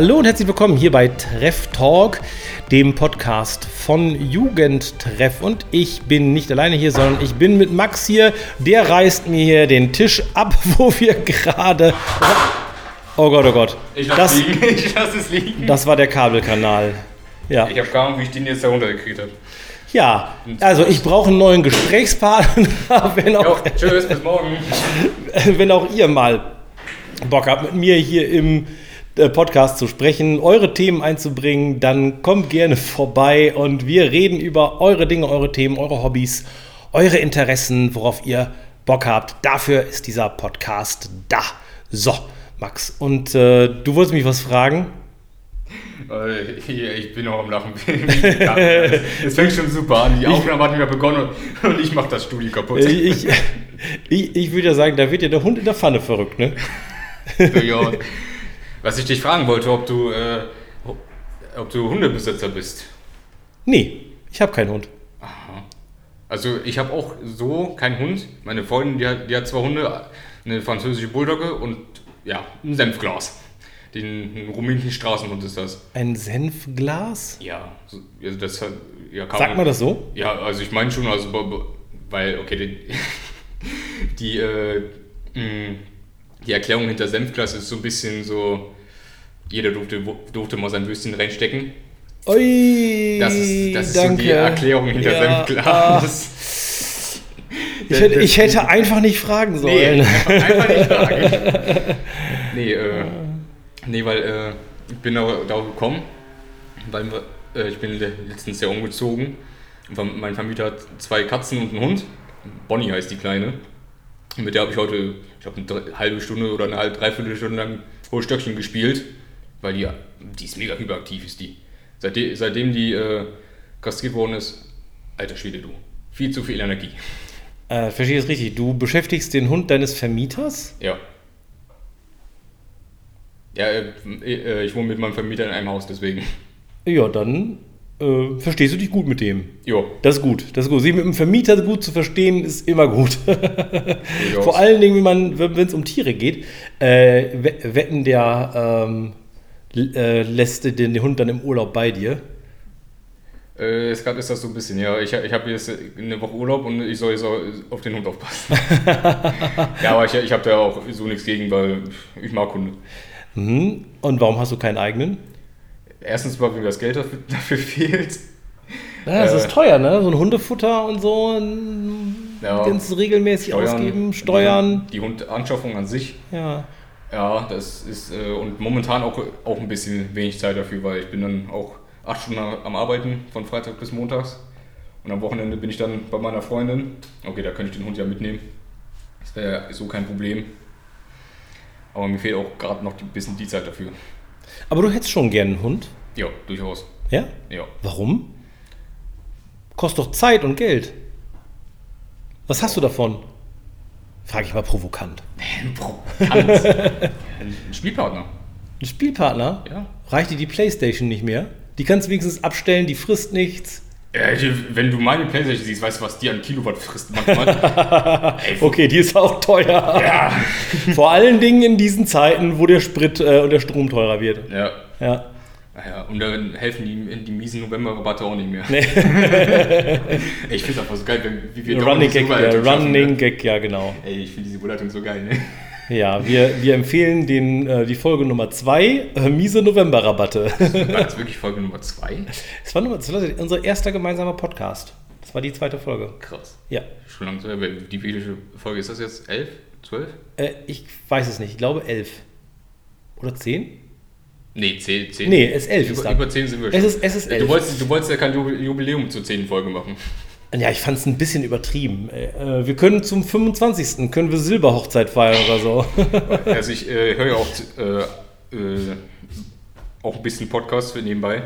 Hallo und herzlich willkommen hier bei Treff Talk, dem Podcast von Jugendtreff. Und ich bin nicht alleine hier, sondern ich bin mit Max hier. Der reißt mir hier den Tisch ab, wo wir gerade. Oh Gott, oh Gott. Ich lasse Das, es liegen. Ich lass es liegen. das war der Kabelkanal. Ja. Ich habe keine Ahnung, wie ich den jetzt da runtergekriegt habe. ja, also ich brauche einen neuen Gesprächspartner, wenn Jo, auch, tschüss, bis morgen. wenn auch ihr mal Bock habt, mit mir hier im Podcast zu sprechen, eure Themen einzubringen, dann kommt gerne vorbei und wir reden über eure Dinge, eure Themen, eure Hobbys, eure Interessen, worauf ihr Bock habt. Dafür ist dieser Podcast da. So, Max, und äh, du wolltest mich was fragen? Äh, Ich bin noch am Lachen. Es fängt schon super an. Die Aufnahme hat wieder begonnen und- und ich mache das Studio kaputt. Ich, ich, ich würde ja sagen, da wird ja der Hund in der Pfanne verrückt, ne? ja. Was ich dich fragen wollte, ob du, äh, ob du Hundebesitzer bist. Nee, ich habe keinen Hund. Also ich habe auch so keinen Hund. Meine Freundin, die hat, die hat zwei Hunde, eine französische Bulldogge und ja, ein Senfglas. Den rumänischen Straßenhund ist das. Ein Senfglas? Ja, so- also das hat, ja, Sagt man das so? Ja, also ich meine schon, also weil, okay, die, die, äh, mh, die Erklärung hinter Senfglas ist so ein bisschen so, jeder durfte, durfte mal sein Würstchen reinstecken. Ui, Das ist, das ist so die Erklärung hinter Ja, Senfglas. Ich hätte, ich hätte einfach nicht fragen Nee, sollen. einfach, einfach nicht fragen. Nee, äh, nee, weil äh, ich bin darauf gekommen, weil äh, ich bin letztens Jahr umgezogen. Mein Vermieter hat zwei Katzen und einen Hund. Bonnie heißt die Kleine. Mit der habe ich heute, ich glaube, eine halbe Stunde oder eine halbe, dreiviertel Stunde lang Hohlstöckchen gespielt. Weil die, die ist mega hyperaktiv, ist die. Seitdem, seitdem die äh, kastriert worden ist, alter Schwede, du. Viel zu viel Energie. Äh, verstehe ich es richtig. Du beschäftigst den Hund deines Vermieters? Ja. Ja, äh, äh, ich wohne mit meinem Vermieter in einem Haus, deswegen. Ja, dann äh, verstehst du dich gut mit dem. Jo. Das ist gut. Das ist gut. Sich mit dem Vermieter gut zu verstehen, ist immer gut. Vor allen Dingen, wenn es um Tiere geht, äh, we- wetten der ähm, äh, lässt den, den Hund dann im Urlaub bei dir. Äh, jetzt gerade ist das so ein bisschen, ja. Ich, ich habe jetzt eine Woche Urlaub und ich soll jetzt auf den Hund aufpassen. ja, aber ich, ich habe da auch so nichts gegen, weil ich mag Hunde. Mhm. Und warum hast du keinen eigenen? Erstens mal, weil mir das Geld dafür, dafür fehlt. Ja, das Äh, ist teuer, ne? So ein Hundefutter und so. Ja. Ganz regelmäßig ausgeben, Steuern. Die, die Hundanschaffung an sich. Ja. Ja, das ist äh, und momentan auch, auch ein bisschen wenig Zeit dafür, weil ich bin dann auch acht Stunden am Arbeiten von Freitag bis Montags und am Wochenende bin ich dann bei meiner Freundin. Okay, da könnte ich den Hund ja mitnehmen. Das wäre so kein Problem. Aber mir fehlt auch gerade noch ein bisschen die Zeit dafür. Aber du hättest schon gern einen Hund. Ja, durchaus. Ja? Ja. Warum? Kostet doch Zeit und Geld. Was hast du davon? Frage ich mal provokant. Provokant. Ein Spielpartner. Ein Spielpartner? Ja. Reicht dir die Playstation nicht mehr? Die kannst du wenigstens abstellen, die frisst nichts. Ja, Wenn du meine Playstation siehst, weißt du, was die an Kilowatt frisst manchmal. Ey, Okay, die ist auch teuer. Ja. Vor allen Dingen in diesen Zeiten, wo der Sprit äh, und der Strom teurer wird. ja. Ja. Ja, und dann helfen die, die miesen November-Rabatte auch nicht mehr. Nee. Ey, ich finde das einfach so geil, wenn, wie wir Running Gag, überall ja, schaffen, Running ne? Gag, ja genau. Ey, ich finde diese Überleitung so geil, ne? Ja, wir, wir empfehlen den, äh, die Folge Nummer 2, äh, miese Novemberrabatte. War das wirklich Folge Nummer 2? Das war, Nummer, das war unser erster gemeinsamer Podcast. Das war die zweite Folge. Krass. Ja. Schon lange so. Die welche Folge ist das jetzt? 11? 12? Äh, ich weiß es nicht. Ich glaube 11. Oder 10? Nee, 10. 10. Nee, es ist 11 ist Über, über 10 sind wir Es schon. ist- es ist Du 11. wolltest, du wolltest ja kein Jubi- Jubiläum zur 10. Folge machen. Ja, ich fand es ein bisschen übertrieben. Äh, wir können zum 25. können wir Silberhochzeit feiern oder so. Also ich äh, höre ja auch, äh, äh, auch ein bisschen Podcast für nebenbei.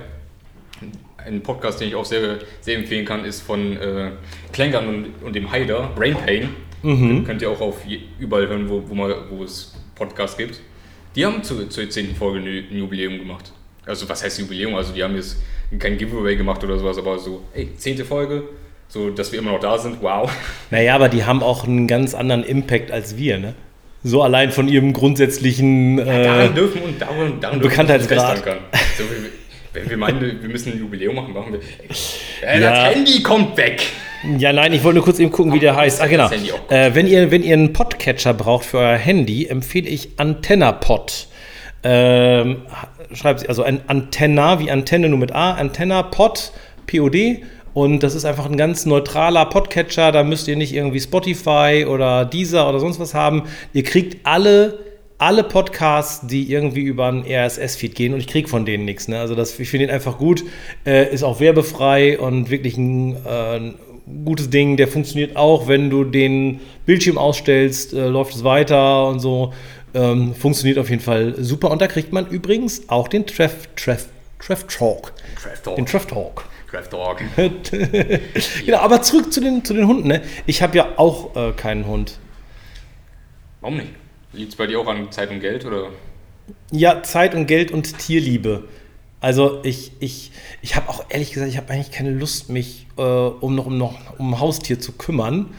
Ein Podcast, den ich auch sehr, sehr empfehlen kann, ist von äh, Klängern und, und dem Haider, Brain Pain. Könnt ihr auch auf überall hören, wo, wo, man, wo es Podcasts gibt. Die haben zu, zur 10. Folge ein Jubiläum gemacht. Also was heißt Jubiläum? Also die haben jetzt kein Giveaway gemacht oder sowas, aber so, ey, 10. Folge, so dass wir immer noch da sind, wow. naja, aber die haben auch einen ganz anderen Impact als wir, ne? So allein von ihrem grundsätzlichen Ja, äh, daran dürfen und daran, daran Bekanntheitsgrad. dürfen. So, wenn wir meinen, wir müssen ein Jubiläum machen, machen wir. Äh, Ja. Das Handy kommt weg! Ja, nein, ich wollte nur kurz eben gucken, wie der heißt. Ah, genau. Äh, wenn, ihr, wenn ihr einen Podcatcher braucht für euer Handy, empfehle ich AntennaPod. Ähm, schreibt sie, also ein Antenna wie Antenne nur mit A, AntennaPod, P-O-D. Und das ist einfach ein ganz neutraler Podcatcher. Da müsst ihr nicht irgendwie Spotify oder Deezer oder sonst was haben. Ihr kriegt alle alle Podcasts, die irgendwie über einen RSS-Feed gehen und ich kriege von denen nichts. Ne? Also das, ich finde ihn einfach gut, äh, ist auch werbefrei und wirklich ein, äh, ein gutes Ding. Der funktioniert auch, wenn du den Bildschirm ausstellst, äh, läuft es weiter und so. Ähm, funktioniert auf jeden Fall super. Und da kriegt man übrigens auch den Treff, Treff, Treff Talk. Draft Talk. Den Treff Talk. Draft Talk. genau, aber zurück zu den, zu den Hunden. Ne? Ich habe ja auch äh, keinen Hund. Warum nicht? Liegt es bei dir auch an Zeit und Geld oder? Ja, Zeit und Geld und Tierliebe. Also ich, ich, ich habe auch ehrlich gesagt, ich habe eigentlich keine Lust, mich äh, um noch um noch um ein Haustier zu kümmern.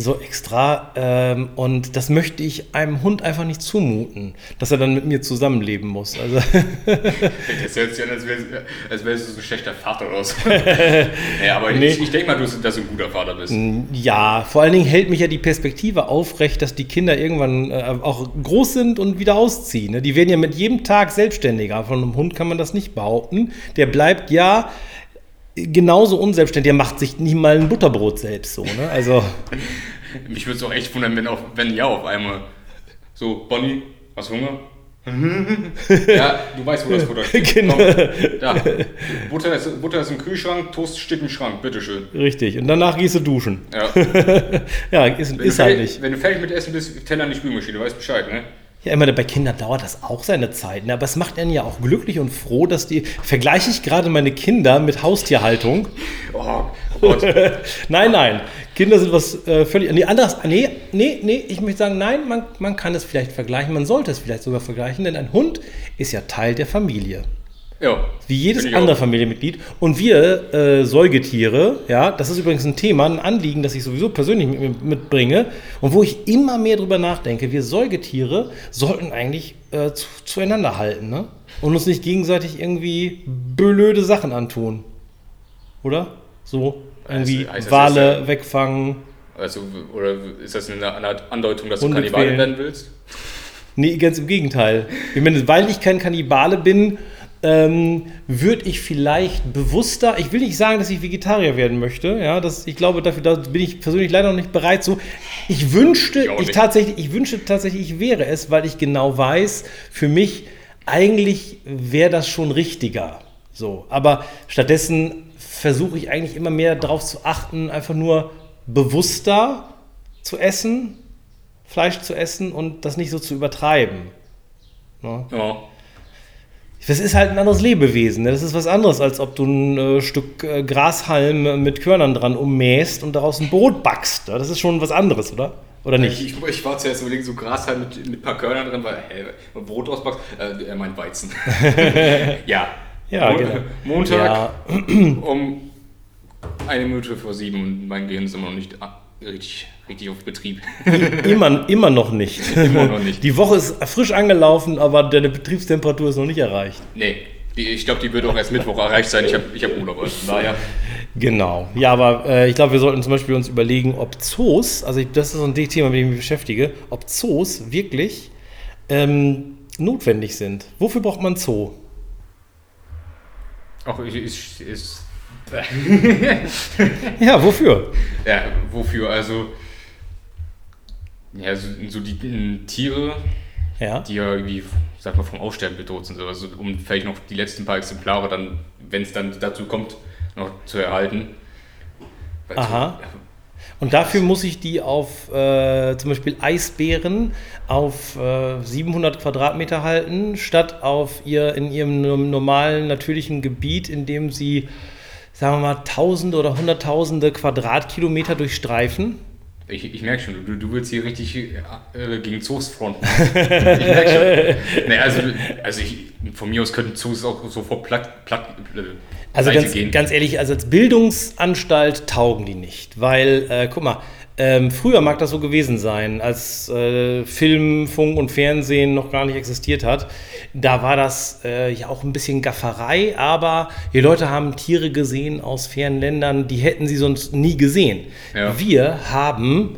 So extra. Ähm, und das möchte ich einem Hund einfach nicht zumuten, dass er dann mit mir zusammenleben muss. Also Das hört sich an, als wärst als wärst du so ein schlechter Vater oder so. ja, aber Nee. ich, ich denke mal, du, dass du ein guter Vater bist. ja, vor allen Dingen hält mich ja die Perspektive aufrecht, dass die Kinder irgendwann äh, auch groß sind und wieder ausziehen. Ne? Die werden ja mit jedem Tag selbstständiger. Von einem Hund kann man das nicht behaupten. Der bleibt ja genauso unselbstständig. Der macht sich nicht mal ein Butterbrot selbst so. Ne? Also Mich würde es auch echt wundern, wenn, auf, wenn ja auf einmal so, Bonnie, hast du Hunger? ja, du weißt, wo das Futter steht. Genau. Komm, da. Butter ist, Butter ist im Kühlschrank, Toast steht im Schrank, bitteschön. richtig. Und danach gehst du duschen. Ja. Ja, ist, Wenn, ist du halt nicht. wenn du fertig mit Essen bist, Teller in die Spülmaschine, du weißt Bescheid, ne? Ja, immer bei Kindern dauert das auch seine Zeit. Ne? Aber es macht einen ja auch glücklich und froh, dass die. Vergleiche ich gerade meine Kinder mit Haustierhaltung. Oh, oh. Nein, nein. Kinder sind was äh, völlig. Nee, anders. Nee, nee, nee. Ich möchte sagen, nein, man, man kann es vielleicht vergleichen. Man sollte es vielleicht sogar vergleichen, denn ein Hund ist ja Teil der Familie. Ja. Wie jedes andere auch. Familienmitglied. Und wir äh, Säugetiere, ja, das ist übrigens ein Thema, ein Anliegen, das ich sowieso persönlich mit mitbringe und wo ich immer mehr drüber nachdenke. Wir Säugetiere sollten eigentlich äh, zu, zueinander halten, ne? Und uns nicht gegenseitig irgendwie blöde Sachen antun. Oder? So. Irgendwie heißt das Wale jetzt, wegfangen. Also, oder ist das eine Andeutung, dass du Kannibale werden willst? Nee, ganz im Gegenteil. Ich meine, weil ich kein Kannibale bin, ähm, würde ich vielleicht bewusster, ich will nicht sagen, dass ich Vegetarier werden möchte, ja, das, ich glaube, dafür da bin ich persönlich leider noch nicht bereit zu. Ich wünschte, Ich ich, tatsächlich, ich wünschte tatsächlich, ich wäre es, weil ich genau weiß, für mich eigentlich wäre das schon richtiger. So, aber stattdessen versuche ich eigentlich immer mehr darauf zu achten, einfach nur bewusster zu essen, Fleisch zu essen und das nicht so zu übertreiben. Ne? Ja. Das ist halt ein anderes Lebewesen. Ne? Das ist was anderes, als ob du ein äh, Stück äh, Grashalm mit Körnern dran ummähst und daraus ein Brot backst. Ne? Das ist schon was anderes, oder? Oder nicht? Ich, ich war zuerst überlegen, so Gras halt mit, mit ein paar Körnern drin, weil, hä, Brot ausbackst, äh, er meint Weizen. ja. Ja, Mon- genau. Montag Ja. um eine Minute vor sieben und mein Gehirn ist immer noch nicht ah, richtig, richtig auf Betrieb. immer, immer noch nicht. Immer noch nicht. Die Woche ist frisch angelaufen, aber deine Betriebstemperatur ist noch nicht erreicht. nee, die, ich glaube, die wird auch erst Mittwoch erreicht sein. Ich habe ich hab Urlaub. Also daher, Genau. Ja, aber äh, ich glaube, wir sollten zum Beispiel uns überlegen, ob Zoos, also ich, das ist so ein Thema, mit dem ich mich beschäftige, ob Zoos wirklich ähm, notwendig sind. Wofür braucht man Zoo? auch ich, ich, ist, Ja, wofür? Ja, wofür? Also, ja, so, so die Tiere, Ja. die ja irgendwie, sag mal, vom Aussterben bedroht sind, also um vielleicht noch die letzten paar Exemplare dann, wenn es dann dazu kommt, noch zu erhalten. Weil Aha. So, Und dafür muss ich die auf äh, zum Beispiel Eisbären auf äh, 700 Quadratmeter halten, statt auf ihr in ihrem no- normalen natürlichen Gebiet, in dem sie, sagen wir mal, Tausende oder Hunderttausende Quadratkilometer durchstreifen. ich, ich merke schon, du, du willst hier richtig äh, gegen Zoos fronten. ich merke schon. Nee, also, also ich, von mir aus könnten Zoos auch sofort platt, platt äh, Also ganz, gehen. ganz ehrlich, also als Bildungsanstalt taugen die nicht, weil, äh, guck mal, ähm, früher mag das so gewesen sein, als äh, Film, Funk und Fernsehen noch gar nicht existiert hat. Da war das äh, ja auch ein bisschen Gafferei, aber die Leute haben Tiere gesehen aus fernen Ländern, die hätten sie sonst nie gesehen. Ja. Wir haben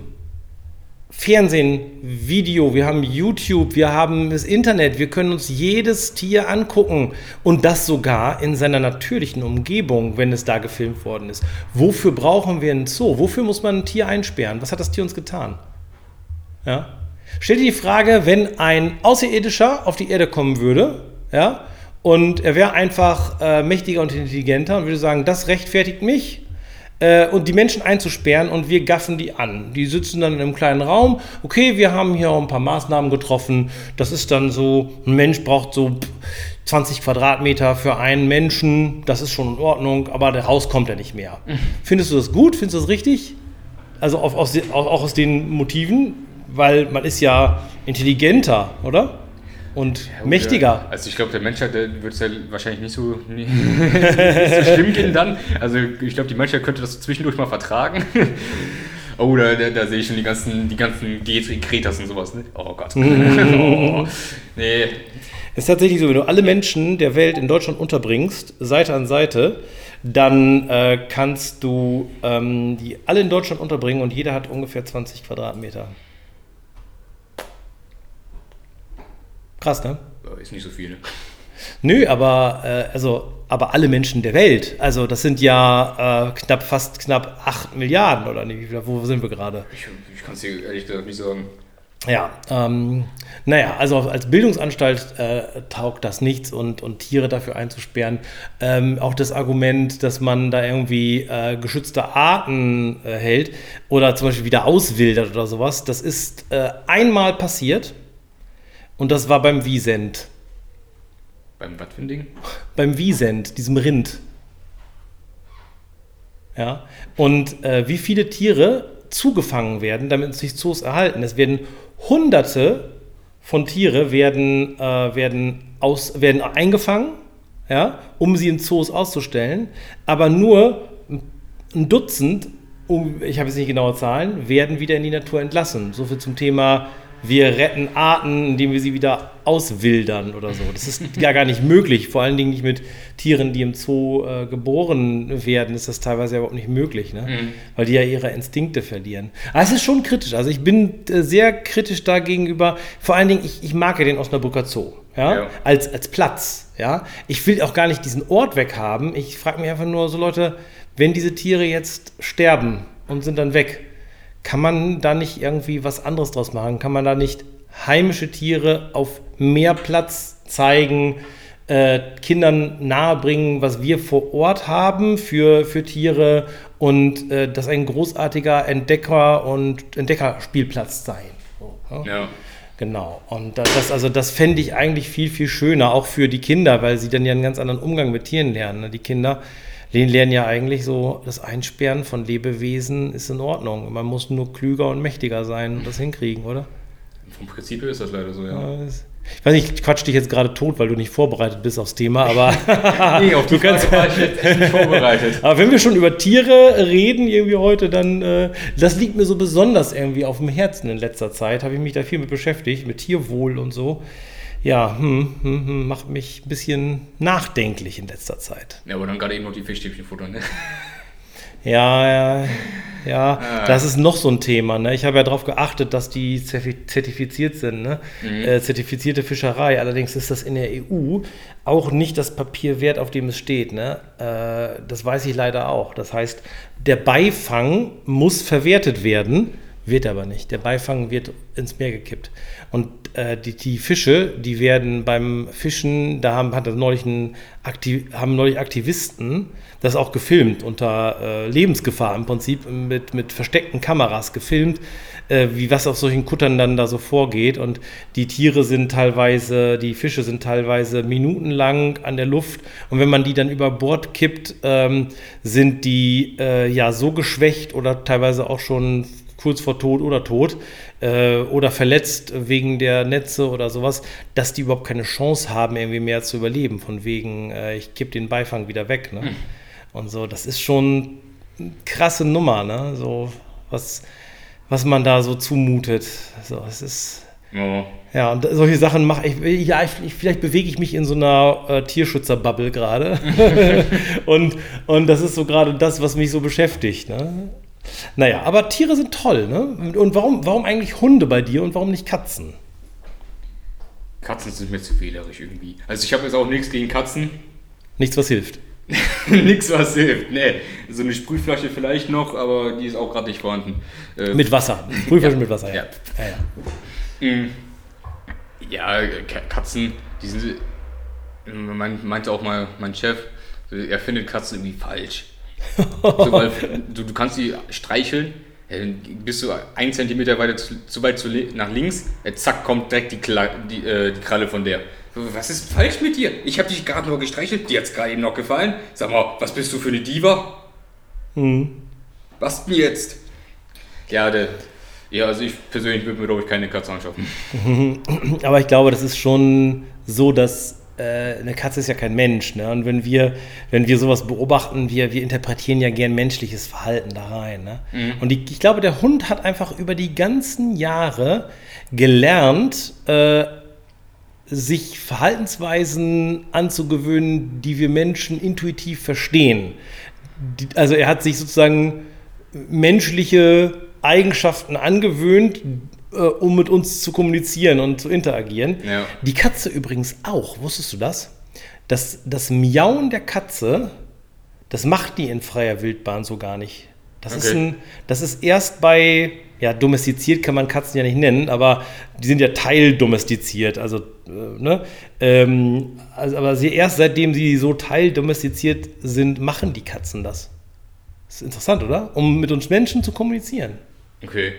Fernsehen, Video, wir haben YouTube, wir haben das Internet, wir können uns jedes Tier angucken und das sogar in seiner natürlichen Umgebung, wenn es da gefilmt worden ist. Wofür brauchen wir einen Zoo? Wofür muss man ein Tier einsperren? Was hat das Tier uns getan? Ja? Stell dir die Frage, wenn ein Außerirdischer auf die Erde kommen würde, ja, und er wäre einfach äh, mächtiger und intelligenter und würde sagen, das rechtfertigt mich, äh, und die Menschen einzusperren und wir gaffen die an. Die sitzen dann in einem kleinen Raum. Okay, wir haben hier auch ein paar Maßnahmen getroffen. Das ist dann so, ein Mensch braucht so 20 Quadratmeter für einen Menschen. Das ist schon in Ordnung, aber der Haus kommt ja nicht mehr. Findest du das gut? Findest du das richtig? Also auf, aus, auch aus den Motiven, weil man ist ja intelligenter, oder? Und ja, mächtiger. Also ich glaube, der Menschheit wird es ja wahrscheinlich nicht so, nicht, so schlimm gehen dann. Also ich glaube, die Menschheit könnte das zwischendurch mal vertragen. Oh, da, da, da, sehe ich schon die ganzen, die ganzen Kretas und sowas, ne? Oh Gott. oh, nee. Es ist tatsächlich so, wenn du alle Menschen der Welt in Deutschland unterbringst, Seite an Seite, dann äh, kannst du ähm, die alle in Deutschland unterbringen und jeder hat ungefähr 20 Quadratmeter. Krass, ne? Ist nicht so viel, ne? Nö, aber, äh, also, aber alle Menschen der Welt, also das sind ja äh, knapp, fast knapp 8 Milliarden oder nicht, wo sind wir gerade? Ich, ich kann es dir ehrlich gesagt nicht sagen. Ja, ähm, naja, also als Bildungsanstalt äh, taugt das nichts und, und Tiere dafür einzusperren. Ähm, auch das Argument, dass man da irgendwie äh, geschützte Arten äh, hält oder zum Beispiel wieder auswildert oder sowas, das ist äh, einmal passiert und das war beim Wiesent. Beim was für ein Ding? Beim Wiesent, diesem Rind. Ja. Und äh, wie viele Tiere zugefangen werden, damit sich Zoos erhalten. Es werden hunderte von Tiere werden, äh, werden, aus, werden eingefangen, ja, um sie in Zoos auszustellen, aber nur ein Dutzend, um, ich habe jetzt nicht genaue Zahlen, werden wieder in die Natur entlassen. So viel zum Thema wir retten Arten, indem wir sie wieder auswildern oder so. Das ist ja gar nicht möglich. Vor allen Dingen nicht mit Tieren, die im Zoo äh, geboren werden, ist das teilweise überhaupt nicht möglich, ne? Mhm. weil die ja ihre Instinkte verlieren. Aber es ist schon kritisch. Also ich bin äh, sehr kritisch da gegenüber. Vor allen Dingen, ich, ich mag ja den Osnabrücker Zoo. Ja? ja? Als, als Platz. Ja? Ich will auch gar nicht diesen Ort weghaben. Ich frage mich einfach nur so, Leute, wenn diese Tiere jetzt sterben und sind dann weg, kann man da nicht irgendwie was anderes draus machen? Kann man da nicht heimische Tiere auf mehr Platz zeigen, äh, Kindern nahebringen, was wir vor Ort haben für, für Tiere und äh, das ein großartiger Entdecker- und Entdeckerspielplatz sein? So, ja. ja. Genau. Und das, also das fände ich eigentlich viel, viel schöner, auch für die Kinder, weil sie dann ja einen ganz anderen Umgang mit Tieren lernen. Ne? Die Kinder lernen ja eigentlich so, das Einsperren von Lebewesen ist in Ordnung. Man muss nur klüger und mächtiger sein und das hinkriegen, oder? Vom Prinzip ist das leider so, ja. ja ich weiß nicht, ich quatsch dich jetzt gerade tot, weil du nicht vorbereitet bist aufs Thema, aber nee, auf du kannst, war ich jetzt nicht vorbereitet. aber wenn wir schon über Tiere reden irgendwie heute, dann äh, das liegt mir so besonders irgendwie auf dem Herzen in letzter Zeit. Habe ich mich da viel mit beschäftigt, mit Tierwohl und so ja, hm, hm, hm, macht mich ein bisschen nachdenklich in letzter Zeit. Ja, aber dann gerade eben noch die Fischstäbchen futtern, ne? Ja, ja, ja, ah. das ist noch so ein Thema. Ne? Ich habe ja darauf geachtet, dass die zertifiziert sind, ne? Mhm. Äh, zertifizierte Fischerei. Allerdings ist das in der EU auch nicht das Papier wert, auf dem es steht. Ne? Äh, das weiß ich leider auch. Das heißt, der Beifang muss verwertet werden wird aber nicht. Der Beifang wird ins Meer gekippt. Und äh, die, die, Fische, die werden beim Fischen, da haben, hat neulich ein Aktiv, haben neulich Aktivisten das auch gefilmt, unter äh, Lebensgefahr im Prinzip, mit, mit versteckten Kameras gefilmt, äh, wie was auf solchen Kuttern dann da so vorgeht. Und die Tiere sind teilweise, die Fische sind teilweise minutenlang an der Luft. Und wenn man die dann über Bord kippt, ähm, sind die äh, ja so geschwächt oder teilweise auch schon kurz vor Tod oder tot äh, oder verletzt wegen der Netze oder sowas, dass die überhaupt keine Chance haben, irgendwie mehr zu überleben. Von wegen, äh, ich kipp den Beifang wieder weg. Ne? Mhm. Und so, das ist schon eine krasse Nummer, ne? So, was, was man da so zumutet. So, es ist. Ja. Ja, und solche Sachen mache ich. Ja, ich, vielleicht bewege ich mich in so einer äh, Tierschützerbubble gerade. und, und das ist so gerade das, was mich so beschäftigt. Ne? Naja, aber Tiere sind toll, ne? Und warum, warum eigentlich Hunde bei dir und warum nicht Katzen? Katzen sind mir zu wählerisch irgendwie. Also ich habe jetzt auch nichts gegen Katzen. Nichts, was hilft. nichts, was hilft. Nee, so eine Sprühflasche vielleicht noch, aber die ist auch gerade nicht vorhanden. Äh, mit Wasser. Sprühflasche ja. mit Wasser, ja. Ja, ja. Ja Katzen, die sind. Meinte auch mal mein Chef, er findet Katzen irgendwie falsch. So, weil du, du kannst sie streicheln, dann bist du ein Zentimeter weiter zu, zu weit zu, nach links, zack, kommt direkt die, Kla die, äh, die Kralle von der. Was ist falsch mit dir? Ich habe dich gerade nur gestreichelt, dir hat es gerade eben noch gefallen. Sag mal, was bist du für eine Diva? Hm. Was denn jetzt? Ja, der, ja, also ich persönlich würde mir, glaube ich, keine Katze anschaffen. Aber ich glaube, das ist schon so, dass eine Katze ist ja kein Mensch. Ne? Und wenn wir, wenn wir sowas beobachten, wir, wir interpretieren ja gern menschliches Verhalten da rein. Ne? Mhm. Und die, ich glaube, der Hund hat einfach über die ganzen Jahre gelernt, äh, sich Verhaltensweisen anzugewöhnen, die wir Menschen intuitiv verstehen. Die, also er hat sich sozusagen menschliche Eigenschaften angewöhnt, äh, um mit uns zu kommunizieren und zu interagieren. Ja. Die Katze übrigens auch. Wusstest du das? Das, das Miauen der Katze, das macht die in freier Wildbahn so gar nicht. Das, okay. ist, ein, das ist erst bei, ja, domestiziert kann man Katzen ja nicht nennen, aber die sind ja teildomestiziert. Also, äh, ne? Ähm, also, aber sie, erst seitdem sie so teildomestiziert sind, machen die Katzen das. Das ist interessant, oder? Um mit uns Menschen zu kommunizieren. Okay.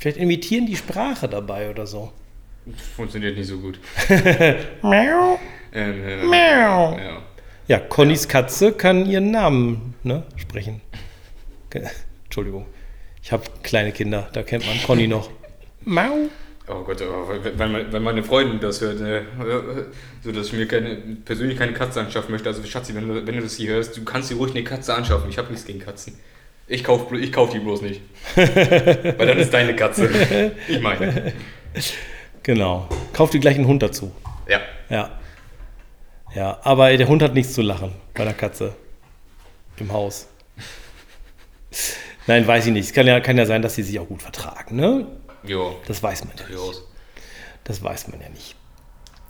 Vielleicht imitieren die Sprache dabei oder so. Funktioniert nicht so gut. Miau. Äh, äh, Miau. Ja. ja, Connys Katze kann ihren Namen ne, sprechen. Entschuldigung. Ich habe kleine Kinder, da kennt man Conny noch. Mau. Oh Gott, wenn, wenn meine Freundin das hört, äh, so dass ich mir keine, persönlich keine Katze anschaffen möchte, also Schatzi, wenn du, wenn du das hier hörst, du kannst dir ruhig eine Katze anschaffen. Ich habe nichts gegen Katzen. Ich kaufe ich kauf die bloß nicht. Weil dann ist deine Katze. Ich meine. Genau. Kauf dir gleich einen Hund dazu. Ja. Ja. Ja, aber der Hund hat nichts zu lachen bei der Katze. Im Haus. Nein, weiß ich nicht. Es kann ja, kann ja sein, dass sie sich auch gut vertragen, ne? Jo. Das weiß man ja nicht. Das weiß man ja nicht.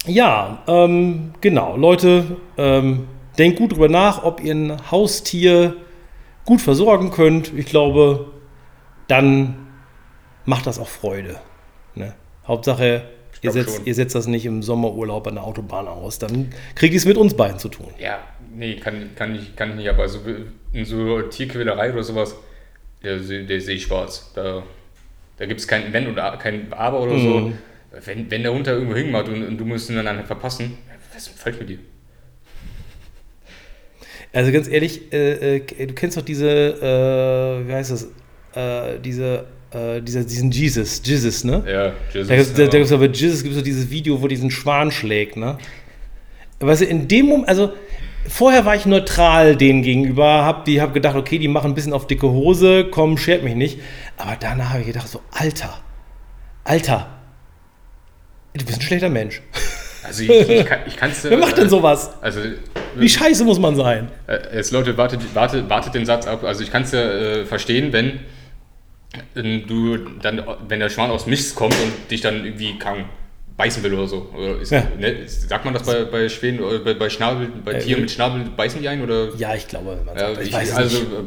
Ja, ähm, genau. Leute, ähm, denkt gut drüber nach, ob ihr ein Haustier gut versorgen könnt, ich glaube, dann macht das auch Freude. Ne? Hauptsache, ihr setzt, ihr setzt das nicht im Sommerurlaub an der Autobahn aus. Dann kriegt es mit uns beiden zu tun. Ja, nee, kann, kann, ich, kann ich nicht. Aber so, in so Tierquälerei oder sowas, der, der sehe ich schwarz. Da, da gibt es kein Wenn oder kein Aber oder so. Mhm. Wenn, wenn der Hund da irgendwo hinmacht und, und du musst ihn dann verpassen, was ist falsch mit dir? Also ganz ehrlich, äh, äh, du kennst doch diese, äh, wie heißt das, äh, diese, äh, dieser, diesen Jesus, Jesus, ne? Ja, Jesus. Da, da, da gibt's aber Jesus gibt es dieses Video, wo diesen Schwan schlägt, ne? Weißt du, in dem Moment, also vorher war ich neutral denen gegenüber, hab, die, hab gedacht, okay, die machen ein bisschen auf dicke Hose, komm, schert mich nicht. Aber danach habe ich gedacht, so, Alter, Alter, du bist ein schlechter Mensch. Also ich, ich, ich kann es. Wer macht denn sowas? Also wie scheiße muss man sein? Äh, jetzt Leute, wartet, wartet, wartet den Satz ab. Also ich kann es ja äh, verstehen, wenn äh, du dann, wenn der Schwan aus Mist kommt und dich dann irgendwie kann, beißen will oder so. Oder ist, ja. ne, sagt man das bei, bei Schwänen, oder bei, bei Schnabel, bei äh, Tieren mit Schnabel beißen die ein? Oder? Ja, ich glaube, man sagt, ich, ich also nicht.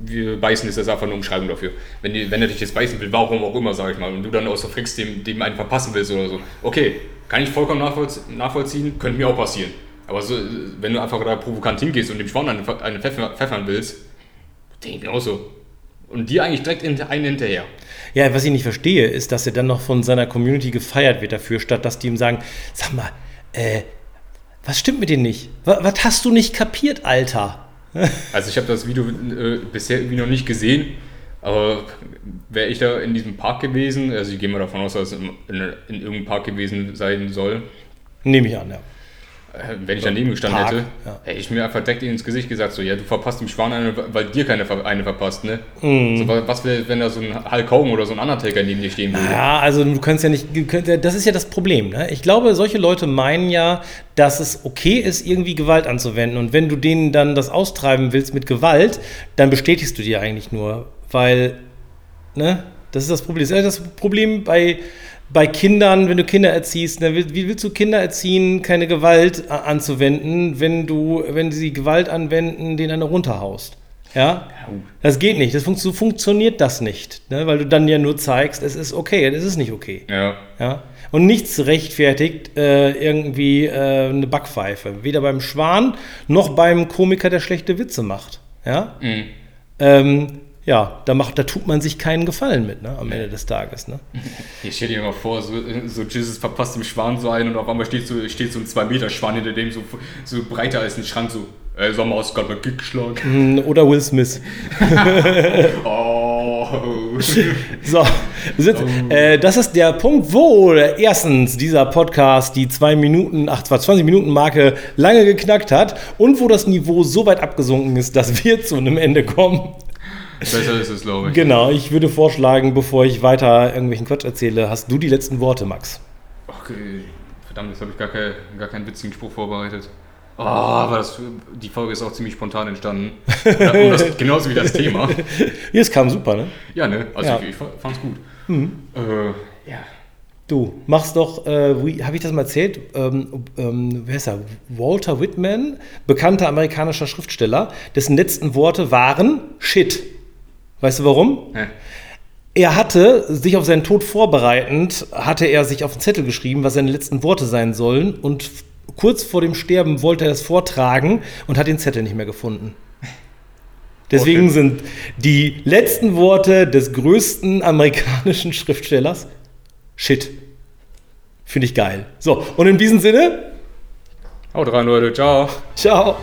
wir beißen ist das einfach eine Umschreibung dafür. Wenn, die, wenn er dich jetzt beißen will, warum auch immer, sage ich mal, und du dann aus der Frix dem, dem einen verpassen willst oder so. Okay, kann ich vollkommen nachvollziehen, könnte mir auch passieren. Aber so, wenn du einfach da provokant hingehst und dem Schwan eine, eine Pfeffer, pfeffern willst, denke ich mir auch so. Und dir eigentlich direkt einen hinterher. Ja, was ich nicht verstehe, ist, dass er dann noch von seiner Community gefeiert wird dafür, statt dass die ihm sagen, sag mal, äh, was stimmt mit dir nicht? Was, was hast du nicht kapiert, Alter? also ich habe das Video äh, bisher irgendwie noch nicht gesehen, aber wäre ich da in diesem Park gewesen, also ich gehe mal davon aus, dass es in, in, in irgendeinem Park gewesen sein soll. Nehme ich an, ja wenn ich daneben gestanden Park, hätte, ja. hätte ich mir einfach direkt ins Gesicht gesagt, so, ja, du verpasst dem Schwan eine, weil dir keine eine verpasst, ne? Mhm. So, wa- was wäre, wenn da so ein Hulk Hogan oder so ein Undertaker neben dir stehen würde? Ja, also du kannst ja nicht, könnt, das ist ja das Problem. Ne? Ich glaube, solche Leute meinen ja, dass es okay ist, irgendwie Gewalt anzuwenden. Und wenn du denen dann das austreiben willst mit Gewalt, dann bestätigst du dir eigentlich nur, weil, ne, das ist das Problem. Das ist ja das Problem bei, bei Kindern, wenn du Kinder erziehst. Ne? Wie willst du Kinder erziehen, keine Gewalt a- anzuwenden, wenn du, wenn sie Gewalt anwenden, denen eine runterhaust? Ja? Das geht nicht. Das fun so funktioniert das nicht, ne? weil du dann ja nur zeigst, es ist okay, es ist nicht okay. Ja. Ja? Und nichts rechtfertigt äh, irgendwie äh, eine Backpfeife. Weder beim Schwan noch beim Komiker, der schlechte Witze macht. Ja, Mhm. ähm, ja da, macht, da tut man sich keinen Gefallen mit ne? am Ende des Tages. Ne? Ich stell dir mal vor, so, so Jesus verpasst dem Schwan so ein und auf einmal steht so, steht so ein 2-Meter-Schwan hinter dem, so, so breiter als ein Schrank, so, ey, sag mal, hast gerade mal Kick geschlagen? Mm, Oder Will Smith. oh. So, wir sind, äh, das ist der Punkt, wo erstens dieser Podcast die 2 Minuten, ach, zwar 20 Minuten Marke lange geknackt hat und wo das Niveau so weit abgesunken ist, dass wir zu einem Ende kommen. Besser ist es, glaube ich. Genau, ich würde vorschlagen, bevor ich weiter irgendwelchen Quatsch erzähle, hast du die letzten Worte, Max. Okay, verdammt, jetzt habe ich gar, kein, gar keinen witzigen Spruch vorbereitet. Oh, aber das, die Folge ist auch ziemlich spontan entstanden. Ja, und das, genauso wie das Thema. Hier, es kam super, ne? Ja, ne? Also Ja. ich, ich fand's gut. Äh, ja. Du machst doch, äh, habe ich das mal erzählt? Ähm, ähm, wer ist er? Walter Whitman, bekannter amerikanischer Schriftsteller, dessen letzten Worte waren Shit. Weißt du warum? Hä? Er hatte sich auf seinen Tod vorbereitend, hatte er sich auf den Zettel geschrieben, was seine letzten Worte sein sollen. Und kurz vor dem Sterben wollte er es vortragen und hat den Zettel nicht mehr gefunden. Deswegen Okay. sind die letzten Worte des größten amerikanischen Schriftstellers Shit. Finde ich geil. So, und in diesem Sinne, Haut rein, Leute. Ciao. ciao.